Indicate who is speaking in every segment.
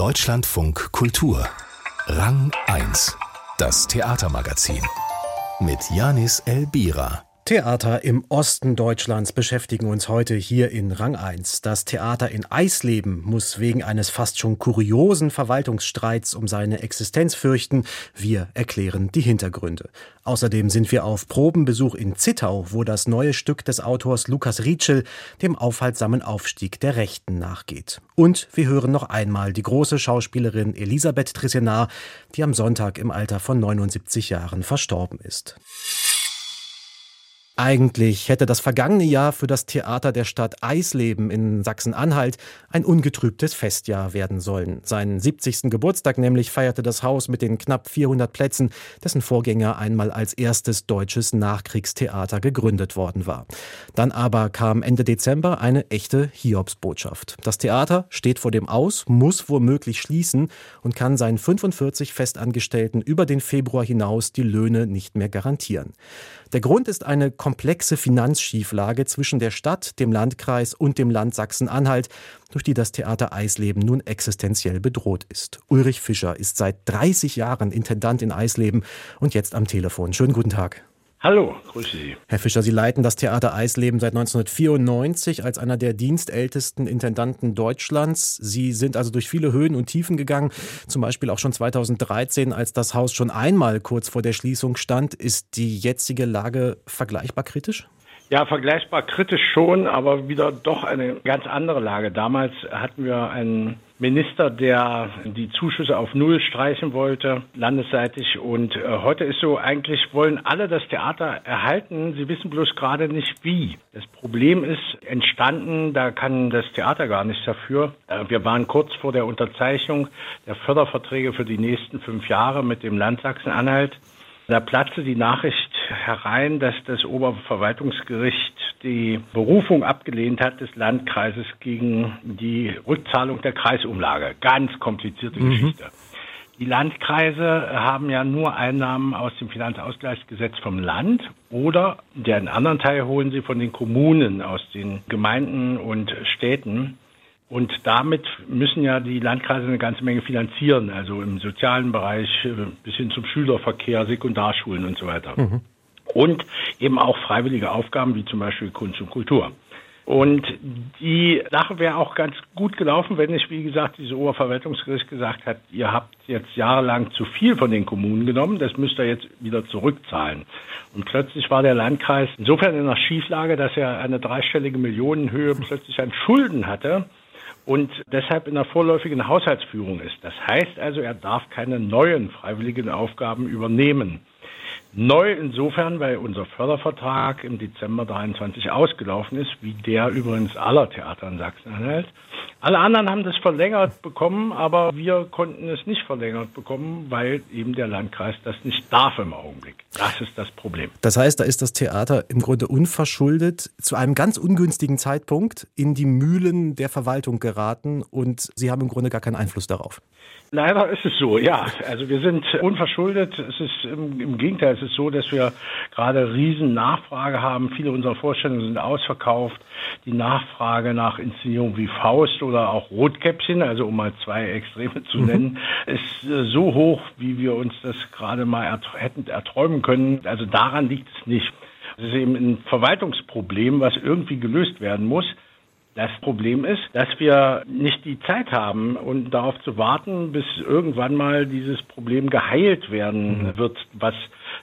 Speaker 1: Deutschlandfunk Kultur. Rang 1. Das Theatermagazin. Mit Janis Elbira.
Speaker 2: Theater im Osten Deutschlands beschäftigen uns heute hier in Rang 1. Das Theater in Eisleben muss wegen eines fast schon kuriosen Verwaltungsstreits um seine Existenz fürchten. Wir erklären die Hintergründe. Außerdem sind wir auf Probenbesuch in Zittau, wo das neue Stück des Autors Lukas Rietschel dem aufhaltsamen Aufstieg der Rechten nachgeht. Und wir hören noch einmal die große Schauspielerin Elisabeth Trissenar, die am Sonntag im Alter von 79 Jahren verstorben ist. Eigentlich hätte das vergangene Jahr für das Theater der Stadt Eisleben in Sachsen-Anhalt ein ungetrübtes Festjahr werden sollen. Seinen 70. Geburtstag nämlich feierte das Haus mit den knapp 400 Plätzen, dessen Vorgänger einmal als erstes deutsches Nachkriegstheater gegründet worden war. Dann aber kam Ende Dezember eine echte Hiobsbotschaft. Das Theater steht vor dem Aus, muss womöglich schließen und kann seinen 45 Festangestellten über den Februar hinaus die Löhne nicht mehr garantieren. Der Grund ist eine komplexe Finanzschieflage zwischen der Stadt, dem Landkreis und dem Land Sachsen-Anhalt, durch die das Theater Eisleben nun existenziell bedroht ist. Ulrich Fischer ist seit 30 Jahren Intendant in Eisleben und jetzt am Telefon. Schönen guten Tag.
Speaker 3: Hallo, grüße Sie.
Speaker 2: Herr Fischer, Sie leiten das Theater Eisleben seit 1994 als einer der dienstältesten Intendanten Deutschlands. Sie sind also durch viele Höhen und Tiefen gegangen, zum Beispiel auch schon 2013, als das Haus schon einmal kurz vor der Schließung stand. Ist die jetzige Lage vergleichbar kritisch?
Speaker 3: Ja, vergleichbar kritisch schon, aber wieder doch eine ganz andere Lage. Damals hatten wir einen Minister, der die Zuschüsse auf Null streichen wollte, landesseitig. Und äh, heute ist so, eigentlich wollen alle das Theater erhalten. Sie wissen bloß gerade nicht wie. Das Problem ist entstanden, da kann das Theater gar nichts dafür. Äh, wir waren kurz vor der Unterzeichnung der Förderverträge für die nächsten fünf Jahre mit dem Land Sachsen-Anhalt. Da platzte die Nachricht herein, dass das Oberverwaltungsgericht die Berufung abgelehnt hat des Landkreises gegen die Rückzahlung der Kreisumlage. Ganz komplizierte mhm. Geschichte. Die Landkreise haben ja nur Einnahmen aus dem Finanzausgleichsgesetz vom Land oder den anderen Teil holen sie von den Kommunen, aus den Gemeinden und Städten. Und damit müssen ja die Landkreise eine ganze Menge finanzieren, also im sozialen Bereich äh, bis hin zum Schülerverkehr, Sekundarschulen und so weiter. Mhm. Und eben auch freiwillige Aufgaben wie zum Beispiel Kunst und Kultur. Und die Sache wäre auch ganz gut gelaufen, wenn nicht, wie gesagt, dieses Oberverwaltungsgericht gesagt hat, ihr habt jetzt jahrelang zu viel von den Kommunen genommen, das müsst ihr jetzt wieder zurückzahlen. Und plötzlich war der Landkreis insofern in einer Schieflage, dass er eine dreistellige Millionenhöhe plötzlich an Schulden hatte und deshalb in der vorläufigen Haushaltsführung ist. Das heißt also, er darf keine neuen freiwilligen Aufgaben übernehmen. Neu insofern, weil unser Fördervertrag im Dezember 23 ausgelaufen ist, wie der übrigens aller Theater in Sachsen-Anhalt. Alle anderen haben das verlängert bekommen, aber wir konnten es nicht verlängert bekommen, weil eben der Landkreis das nicht darf im Augenblick. Das ist das Problem.
Speaker 2: Das heißt, da ist das Theater im Grunde unverschuldet zu einem ganz ungünstigen Zeitpunkt in die Mühlen der Verwaltung geraten und Sie haben im Grunde gar keinen Einfluss darauf.
Speaker 3: Leider ist es so, ja. Also wir sind unverschuldet. Es ist im, im Gegenteil, es ist so, dass wir gerade riesen Nachfrage haben. Viele unserer Vorstellungen sind ausverkauft. Die Nachfrage nach Inszenierungen wie Faust oder auch Rotkäppchen, also um mal zwei Extreme zu mhm. nennen, ist äh, so hoch, wie wir uns das gerade mal ert hätten erträumen können. Also daran liegt es nicht. Es ist eben ein Verwaltungsproblem, was irgendwie gelöst werden muss. Das Problem ist, dass wir nicht die Zeit haben und darauf zu warten, bis irgendwann mal dieses Problem geheilt werden mhm. wird, was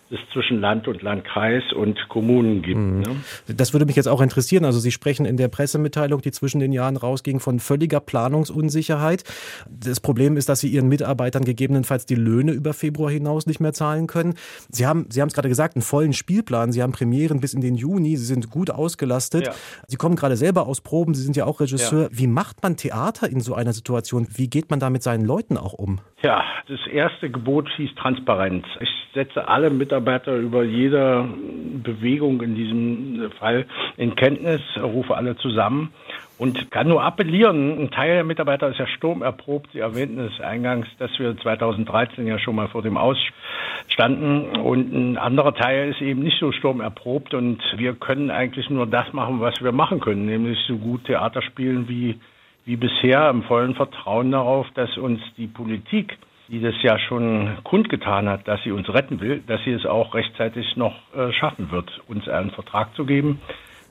Speaker 3: es zwischen Land und Landkreis und Kommunen gibt. Mhm. Ne?
Speaker 2: Das würde mich jetzt auch interessieren. Also Sie sprechen in der Pressemitteilung, die zwischen den Jahren rausging, von völliger Planungsunsicherheit. Das Problem ist, dass Sie Ihren Mitarbeitern gegebenenfalls die Löhne über Februar hinaus nicht mehr zahlen können. Sie haben, Sie haben es gerade gesagt, einen vollen Spielplan. Sie haben Premieren bis in den Juni. Sie sind gut ausgelastet. Ja. Sie kommen gerade selber aus Proben. Sie sind ja auch Regisseur. Ja. Wie macht man Theater in so einer Situation? Wie geht man da mit seinen Leuten auch um?
Speaker 3: Ja, das erste Gebot hieß Transparenz. Ich setze alle Mitarbeiter über jede Bewegung in diesem Fall in Kenntnis, rufe alle zusammen und kann nur appellieren. Ein Teil der Mitarbeiter ist ja sturmerprobt. Sie erwähnten es eingangs, dass wir 2013 ja schon mal vor dem Aus standen und ein anderer Teil ist eben nicht so sturmerprobt und wir können eigentlich nur das machen, was wir machen können, nämlich so gut Theater spielen wie wie bisher im vollen Vertrauen darauf, dass uns die Politik, die das ja schon kundgetan hat, dass sie uns retten will, dass sie es auch rechtzeitig noch äh, schaffen wird, uns einen Vertrag zu geben,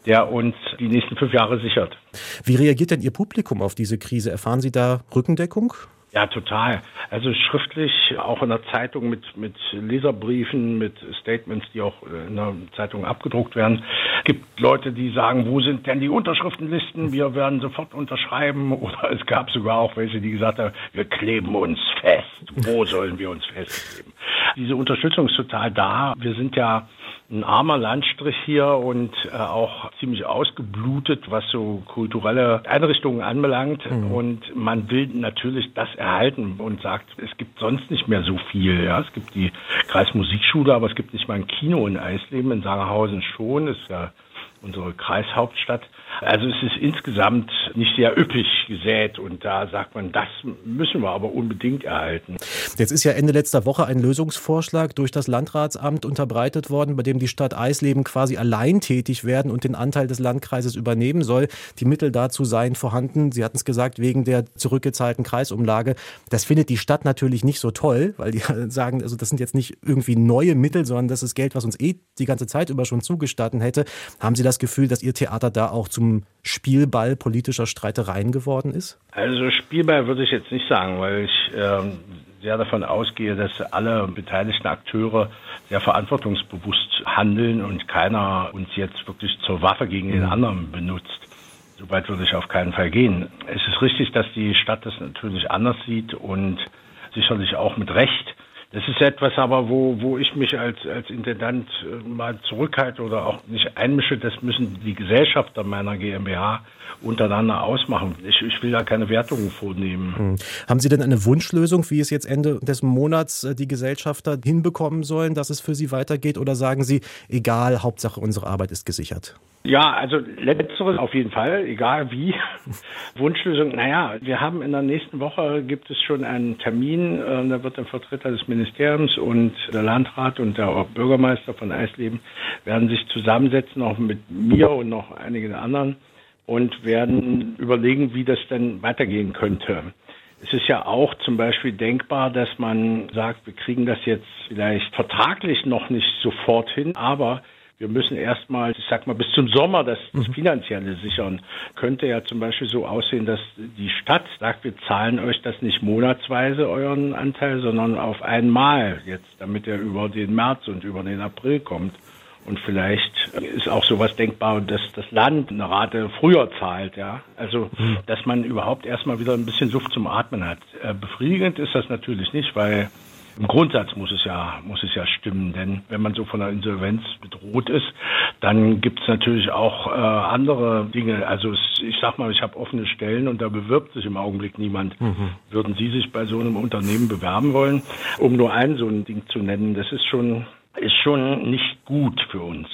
Speaker 3: der uns die nächsten fünf Jahre sichert.
Speaker 2: Wie reagiert denn Ihr Publikum auf diese Krise? Erfahren Sie da Rückendeckung?
Speaker 3: Ja, total. Also schriftlich, auch in der Zeitung mit, mit Leserbriefen, mit Statements, die auch in der Zeitung abgedruckt werden. Es gibt Leute, die sagen, wo sind denn die Unterschriftenlisten? Wir werden sofort unterschreiben. Oder es gab sogar auch welche, die gesagt haben, wir kleben uns fest. Wo sollen wir uns festkleben? Diese Unterstützung ist total da. Wir sind ja ein armer Landstrich hier und äh, auch ziemlich ausgeblutet, was so kulturelle Einrichtungen anbelangt. Mhm. Und man will natürlich das erhalten und sagt, es gibt sonst nicht mehr so viel. Ja, es gibt die Kreismusikschule, aber es gibt nicht mal ein Kino in Eisleben, in Sangerhausen schon. Das ist ja unsere Kreishauptstadt. Also es ist insgesamt nicht sehr üppig gesät und da sagt man, das müssen wir aber unbedingt erhalten.
Speaker 2: Jetzt ist ja Ende letzter Woche ein Lösungsvorschlag durch das Landratsamt unterbreitet worden, bei dem die Stadt Eisleben quasi allein tätig werden und den Anteil des Landkreises übernehmen soll. Die Mittel dazu seien vorhanden. Sie hatten es gesagt, wegen der zurückgezahlten Kreisumlage. Das findet die Stadt natürlich nicht so toll, weil die sagen, also das sind jetzt nicht irgendwie neue Mittel, sondern das ist Geld, was uns eh die ganze Zeit über schon zugestanden hätte. Haben Sie das Gefühl, dass Ihr Theater da auch zum Spielball politischer Streitereien geworden ist?
Speaker 3: Also Spielball würde ich jetzt nicht sagen, weil ich äh, sehr davon ausgehe, dass alle beteiligten Akteure sehr verantwortungsbewusst handeln und keiner uns jetzt wirklich zur Waffe gegen den mhm. anderen benutzt. Soweit würde ich auf keinen Fall gehen. Es ist richtig, dass die Stadt das natürlich anders sieht und sicherlich auch mit Recht. Das ist etwas aber, wo, wo ich mich als, als Intendant äh, mal zurückhalte oder auch nicht einmische. Das müssen die Gesellschafter meiner GmbH untereinander ausmachen. Ich, ich will da keine Wertungen vornehmen. Hm.
Speaker 2: Haben Sie denn eine Wunschlösung, wie es jetzt Ende des Monats äh, die Gesellschafter hinbekommen sollen, dass es für Sie weitergeht? Oder sagen Sie, egal, Hauptsache unsere Arbeit ist gesichert?
Speaker 3: Ja, also letzteres auf jeden Fall, egal wie. Wunschlösung, naja, wir haben in der nächsten Woche gibt es schon einen Termin, äh, da wird der Vertreter des Ministeriums und der Landrat und der Bürgermeister von Eisleben werden sich zusammensetzen, auch mit mir und noch einigen anderen und werden überlegen, wie das denn weitergehen könnte. Es ist ja auch zum Beispiel denkbar, dass man sagt, wir kriegen das jetzt vielleicht vertraglich noch nicht sofort hin, aber wir müssen erstmal, ich sag mal, bis zum Sommer das, das mhm. Finanzielle sichern. Könnte ja zum Beispiel so aussehen, dass die Stadt sagt, wir zahlen euch das nicht monatsweise, euren Anteil, sondern auf einmal jetzt, damit er über den März und über den April kommt. Und vielleicht ist auch sowas denkbar, dass das Land eine Rate früher zahlt, ja. Also, mhm. dass man überhaupt erstmal wieder ein bisschen Luft zum Atmen hat. Äh, befriedigend ist das natürlich nicht, weil im Grundsatz muss es ja, muss es ja stimmen, denn wenn man so von einer Insolvenz bedroht ist, dann gibt es natürlich auch äh, andere Dinge. Also es, ich sag mal, ich habe offene Stellen und da bewirbt sich im Augenblick niemand. Mhm. Würden Sie sich bei so einem Unternehmen bewerben wollen, um nur ein so ein Ding zu nennen? Das ist schon ist schon nicht gut für uns.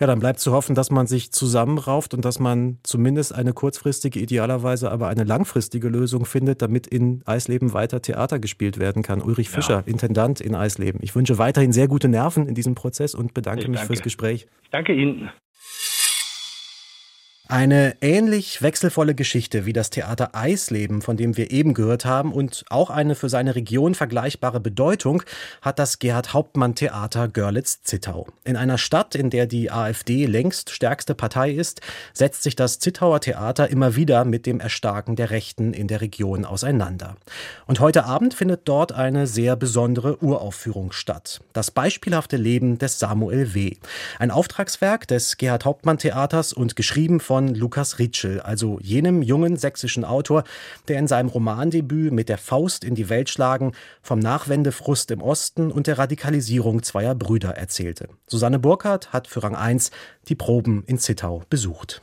Speaker 2: Ja, dann bleibt zu hoffen, dass man sich zusammenrauft und dass man zumindest eine kurzfristige, idealerweise aber eine langfristige Lösung findet, damit in Eisleben weiter Theater gespielt werden kann. Ulrich Fischer, ja. Intendant in Eisleben. Ich wünsche weiterhin sehr gute Nerven in diesem Prozess und bedanke ich mich danke. fürs Gespräch.
Speaker 3: Ich danke Ihnen.
Speaker 2: Eine ähnlich wechselvolle Geschichte wie das Theater Eisleben, von dem wir eben gehört haben, und auch eine für seine Region vergleichbare Bedeutung hat das Gerhard Hauptmann Theater Görlitz-Zittau. In einer Stadt, in der die AfD längst stärkste Partei ist, setzt sich das Zittauer Theater immer wieder mit dem Erstarken der Rechten in der Region auseinander. Und heute Abend findet dort eine sehr besondere Uraufführung statt. Das beispielhafte Leben des Samuel W. Ein Auftragswerk des Gerhard Hauptmann Theaters und geschrieben von von Lukas Ritschel, also jenem jungen sächsischen Autor, der in seinem Romandebüt mit der Faust in die Welt schlagen vom Nachwendefrust im Osten und der Radikalisierung zweier Brüder erzählte. Susanne Burkhardt hat für Rang 1 die Proben in Zittau besucht.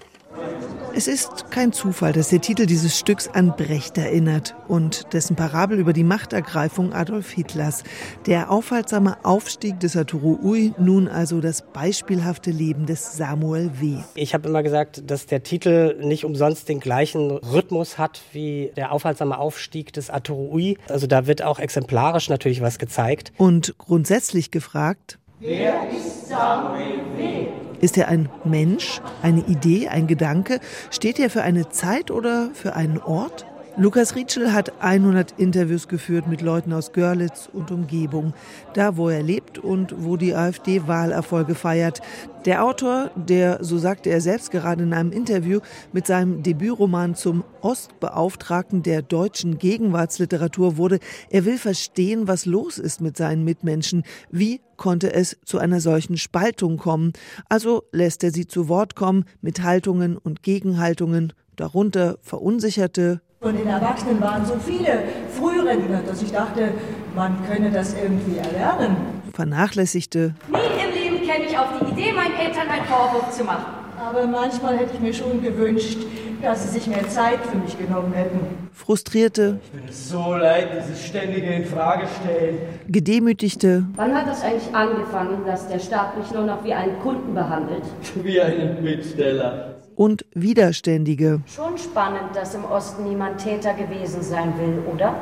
Speaker 4: Es ist kein Zufall, dass der Titel dieses Stücks an Brecht erinnert und dessen Parabel über die Machtergreifung Adolf Hitlers. Der aufhaltsame Aufstieg des Arturo Ui, nun also das beispielhafte Leben des Samuel W.
Speaker 5: Ich habe immer gesagt, dass der Titel nicht umsonst den gleichen Rhythmus hat wie der aufhaltsame Aufstieg des Arturo Ui. Also da wird auch exemplarisch natürlich was gezeigt.
Speaker 4: Und grundsätzlich gefragt,
Speaker 6: wer ist Samuel W.?
Speaker 4: Ist er ein Mensch, eine Idee, ein Gedanke? Steht er für eine Zeit oder für einen Ort? Lukas Rietschel hat 100 Interviews geführt mit Leuten aus Görlitz und Umgebung, da wo er lebt und wo die AfD Wahlerfolge feiert. Der Autor, der, so sagte er selbst gerade in einem Interview, mit seinem Debütroman zum Ostbeauftragten der deutschen Gegenwartsliteratur wurde, er will verstehen, was los ist mit seinen Mitmenschen. Wie konnte es zu einer solchen Spaltung kommen? Also lässt er sie zu Wort kommen mit Haltungen und Gegenhaltungen, darunter verunsicherte,
Speaker 6: von den Erwachsenen waren so viele Frührentner, dass ich dachte, man könne das irgendwie erlernen.
Speaker 4: Vernachlässigte.
Speaker 7: Nie im Leben käme ich auf die Idee, meinen Eltern einen Vorwurf zu machen.
Speaker 6: Aber manchmal hätte ich mir schon gewünscht, dass sie sich mehr Zeit für mich genommen hätten.
Speaker 4: Frustrierte.
Speaker 8: Ich bin so leid, dieses ständige Infragestellen.
Speaker 4: Gedemütigte.
Speaker 7: Wann hat das eigentlich angefangen, dass der Staat mich nur noch wie einen Kunden behandelt?
Speaker 8: Wie einen Bittsteller
Speaker 4: und Widerständige.
Speaker 7: Schon spannend, dass im Osten niemand Täter gewesen sein will, oder?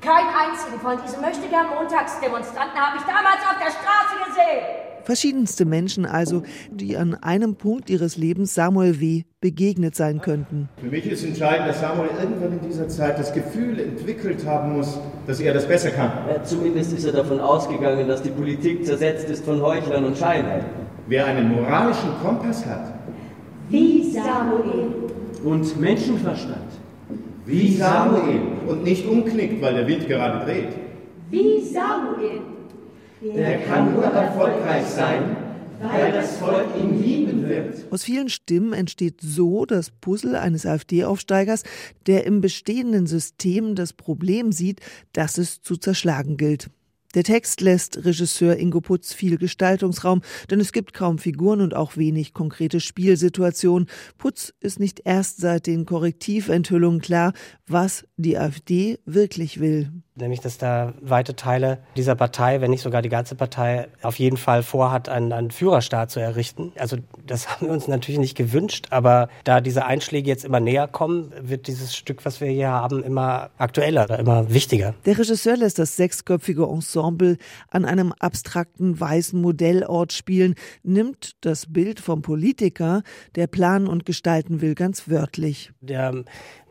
Speaker 7: Kein einzigen von diesen möchte gern Montagsdemonstranten habe ich damals auf der Straße gesehen.
Speaker 4: Verschiedenste Menschen also, die an einem Punkt ihres Lebens Samuel W. begegnet sein könnten.
Speaker 9: Für mich ist entscheidend, dass Samuel irgendwann in dieser Zeit das Gefühl entwickelt haben muss, dass er das besser kann.
Speaker 8: Ja, zumindest ist er davon ausgegangen, dass die Politik zersetzt ist von Heuchlern und Scheinheiten.
Speaker 9: Wer einen moralischen Kompass hat,
Speaker 7: Samuel.
Speaker 8: Und Menschenverstand.
Speaker 9: Wie Samuel. Und nicht umknickt, weil der Wind gerade dreht.
Speaker 7: Wie Samuel.
Speaker 8: Der kann nur erfolgreich sein, weil das Volk ihn lieben wird.
Speaker 4: Aus vielen Stimmen entsteht so das Puzzle eines AfD-Aufsteigers, der im bestehenden System das Problem sieht, dass es zu zerschlagen gilt. Der Text lässt Regisseur Ingo Putz viel Gestaltungsraum, denn es gibt kaum Figuren und auch wenig konkrete Spielsituationen. Putz ist nicht erst seit den Korrektiventhüllungen klar, was die AfD wirklich will.
Speaker 5: Nämlich, dass da weite Teile dieser Partei, wenn nicht sogar die ganze Partei, auf jeden Fall vorhat, einen, einen Führerstaat zu errichten. Also das haben wir uns natürlich nicht gewünscht, aber da diese Einschläge jetzt immer näher kommen, wird dieses Stück, was wir hier haben, immer aktueller, immer wichtiger.
Speaker 4: Der Regisseur lässt das sechsköpfige Ensemble an einem abstrakten weißen Modellort spielen, nimmt das Bild vom Politiker, der planen und gestalten will, ganz wörtlich.
Speaker 5: Der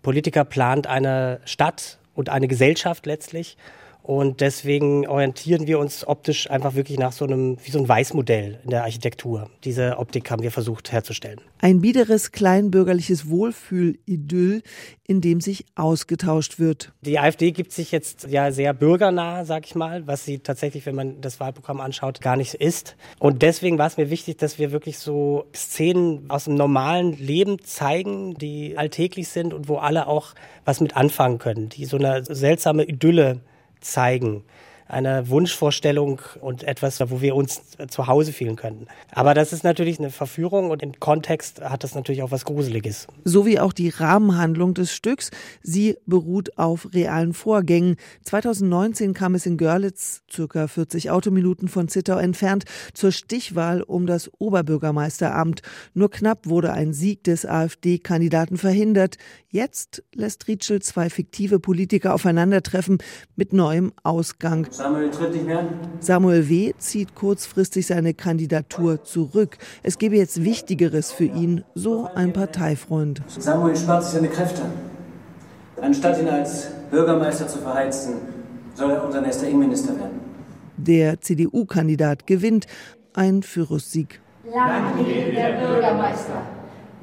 Speaker 5: Politiker plant eine Stadt und eine Gesellschaft letztlich. Und deswegen orientieren wir uns optisch einfach wirklich nach so einem, wie so ein Weißmodell in der Architektur. Diese Optik haben wir versucht herzustellen.
Speaker 4: Ein biederes, kleinbürgerliches Wohlfühl-Idyll, in dem sich ausgetauscht wird.
Speaker 5: Die AfD gibt sich jetzt ja sehr bürgernah, sag ich mal, was sie tatsächlich, wenn man das Wahlprogramm anschaut, gar nicht ist. Und deswegen war es mir wichtig, dass wir wirklich so Szenen aus dem normalen Leben zeigen, die alltäglich sind und wo alle auch was mit anfangen können, die so eine seltsame Idylle zeigen eine Wunschvorstellung und etwas, wo wir uns zu Hause fühlen könnten. Aber das ist natürlich eine Verführung und im Kontext hat das natürlich auch was Gruseliges.
Speaker 4: So wie auch die Rahmenhandlung des Stücks. Sie beruht auf realen Vorgängen. 2019 kam es in Görlitz, circa 40 Autominuten von Zittau entfernt, zur Stichwahl um das Oberbürgermeisteramt. Nur knapp wurde ein Sieg des AfD-Kandidaten verhindert. Jetzt lässt Rietschel zwei fiktive Politiker aufeinandertreffen mit neuem Ausgang.
Speaker 8: Samuel tritt nicht mehr.
Speaker 4: Samuel W. zieht kurzfristig seine Kandidatur zurück. Es gebe jetzt Wichtigeres für ihn, so ein Parteifreund.
Speaker 8: Samuel spart sich seine Kräfte. Anstatt ihn als Bürgermeister zu verheizen, soll er unser nächster Innenminister werden.
Speaker 4: Der CDU-Kandidat gewinnt ein Führungssieg.
Speaker 7: Lang lebe der Bürgermeister.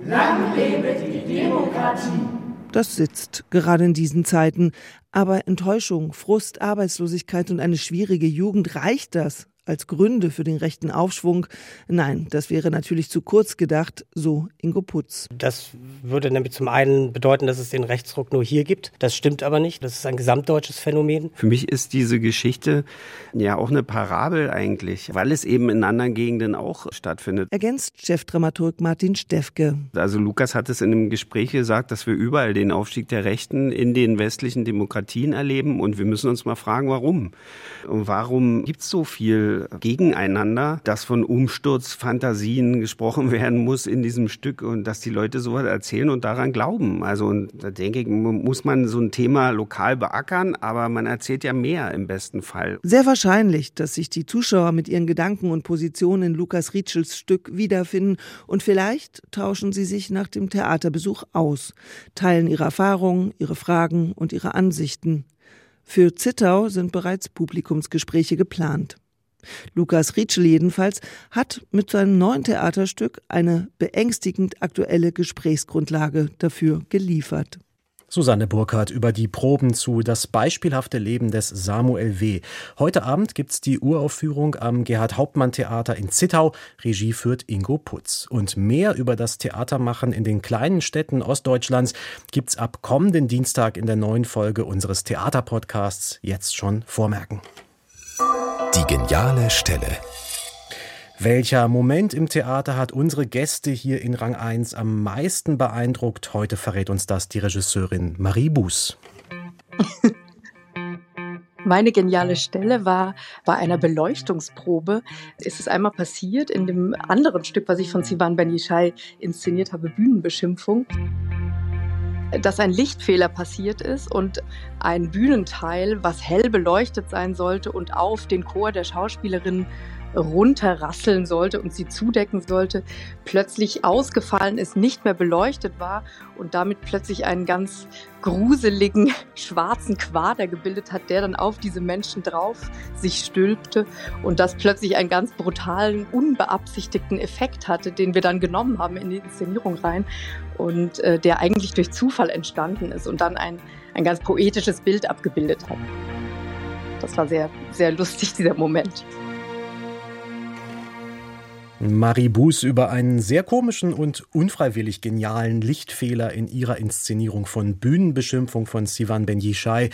Speaker 7: Lang lebe die Demokratie.
Speaker 4: Das sitzt gerade in diesen Zeiten. Aber Enttäuschung, Frust, Arbeitslosigkeit und eine schwierige Jugend reicht das als Gründe für den rechten Aufschwung. Nein, das wäre natürlich zu kurz gedacht, so Ingo Putz.
Speaker 5: Das würde nämlich zum einen bedeuten, dass es den Rechtsruck nur hier gibt. Das stimmt aber nicht. Das ist ein gesamtdeutsches Phänomen.
Speaker 10: Für mich ist diese Geschichte ja auch eine Parabel eigentlich, weil es eben in anderen Gegenden auch stattfindet.
Speaker 4: Ergänzt Chefdramaturg Martin Steffke.
Speaker 10: Also Lukas hat es in einem Gespräch gesagt, dass wir überall den Aufstieg der Rechten in den westlichen Demokratien erleben und wir müssen uns mal fragen, warum. Und warum gibt es so viel gegeneinander, dass von Umsturzfantasien gesprochen werden muss in diesem Stück und dass die Leute sowas erzählen und daran glauben. Also und da denke ich, muss man so ein Thema lokal beackern, aber man erzählt ja mehr im besten Fall.
Speaker 4: Sehr wahrscheinlich, dass sich die Zuschauer mit ihren Gedanken und Positionen in Lukas Rietschels Stück wiederfinden und vielleicht tauschen sie sich nach dem Theaterbesuch aus, teilen ihre Erfahrungen, ihre Fragen und ihre Ansichten. Für Zittau sind bereits Publikumsgespräche geplant. Lukas Rietschel jedenfalls hat mit seinem neuen Theaterstück eine beängstigend aktuelle Gesprächsgrundlage dafür geliefert.
Speaker 2: Susanne Burkhardt über die Proben zu Das beispielhafte Leben des Samuel W. Heute Abend gibt's die Uraufführung am Gerhard Hauptmann Theater in Zittau. Regie führt Ingo Putz. Und mehr über das Theatermachen in den kleinen Städten Ostdeutschlands gibt's ab kommenden Dienstag in der neuen Folge unseres Theaterpodcasts. Jetzt schon vormerken.
Speaker 1: Die geniale Stelle.
Speaker 2: Welcher Moment im Theater hat unsere Gäste hier in Rang 1 am meisten beeindruckt? Heute verrät uns das die Regisseurin Marie Buß.
Speaker 11: Meine geniale Stelle war bei einer Beleuchtungsprobe. Es ist einmal passiert in dem anderen Stück, was ich von Sivan Ben Yishai inszeniert habe, Bühnenbeschimpfung dass ein Lichtfehler passiert ist und ein Bühnenteil, was hell beleuchtet sein sollte und auf den Chor der Schauspielerinnen runterrasseln sollte und sie zudecken sollte, plötzlich ausgefallen ist, nicht mehr beleuchtet war und damit plötzlich einen ganz gruseligen schwarzen Quader gebildet hat, der dann auf diese Menschen drauf sich stülpte und das plötzlich einen ganz brutalen, unbeabsichtigten Effekt hatte, den wir dann genommen haben in die Inszenierung rein und äh, der eigentlich durch Zufall entstanden ist und dann ein, ein ganz poetisches Bild abgebildet hat. Das war sehr, sehr lustig, dieser Moment.
Speaker 2: Marie Buß über einen sehr komischen und unfreiwillig genialen Lichtfehler in ihrer Inszenierung von Bühnenbeschimpfung von Sivan Ben Yishai,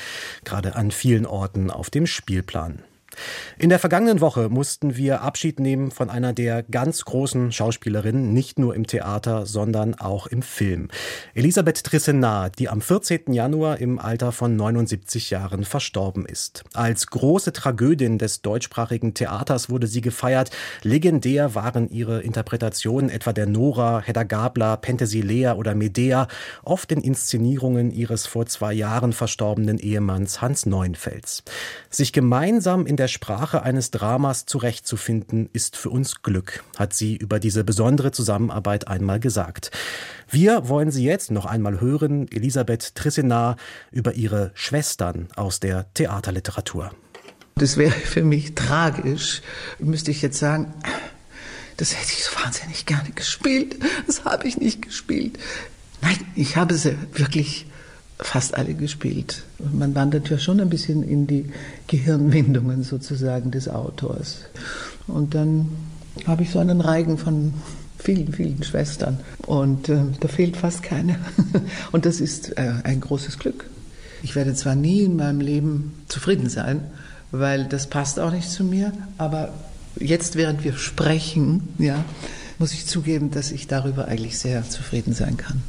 Speaker 2: gerade an vielen Orten auf dem Spielplan. In der vergangenen Woche mussten wir Abschied nehmen von einer der ganz großen Schauspielerinnen, nicht nur im Theater, sondern auch im Film. Elisabeth Trissenat, die am 14. Januar im Alter von 79 Jahren verstorben ist. Als große Tragödin des deutschsprachigen Theaters wurde sie gefeiert. Legendär waren ihre Interpretationen etwa der Nora, Hedda Gabler, Penthesilea oder Medea, oft in Inszenierungen ihres vor zwei Jahren verstorbenen Ehemanns Hans Neuenfels. Sich gemeinsam in der der Sprache eines Dramas zurechtzufinden, ist für uns Glück, hat sie über diese besondere Zusammenarbeit einmal gesagt. Wir wollen sie jetzt noch einmal hören, Elisabeth Trissenar, über ihre Schwestern aus der Theaterliteratur.
Speaker 12: Das wäre für mich tragisch, müsste ich jetzt sagen. Das hätte ich so wahnsinnig gerne gespielt. Das habe ich nicht gespielt. Nein, ich habe sie wirklich fast alle gespielt. Man wandert ja schon ein bisschen in die Gehirnwindungen sozusagen des Autors. Und dann habe ich so einen Reigen von vielen, vielen Schwestern und äh, da fehlt fast keine. und das ist äh, ein großes Glück. Ich werde zwar nie in meinem Leben zufrieden sein, weil das passt auch nicht zu mir, aber jetzt, während wir sprechen, ja, muss ich zugeben, dass ich darüber eigentlich sehr zufrieden sein kann.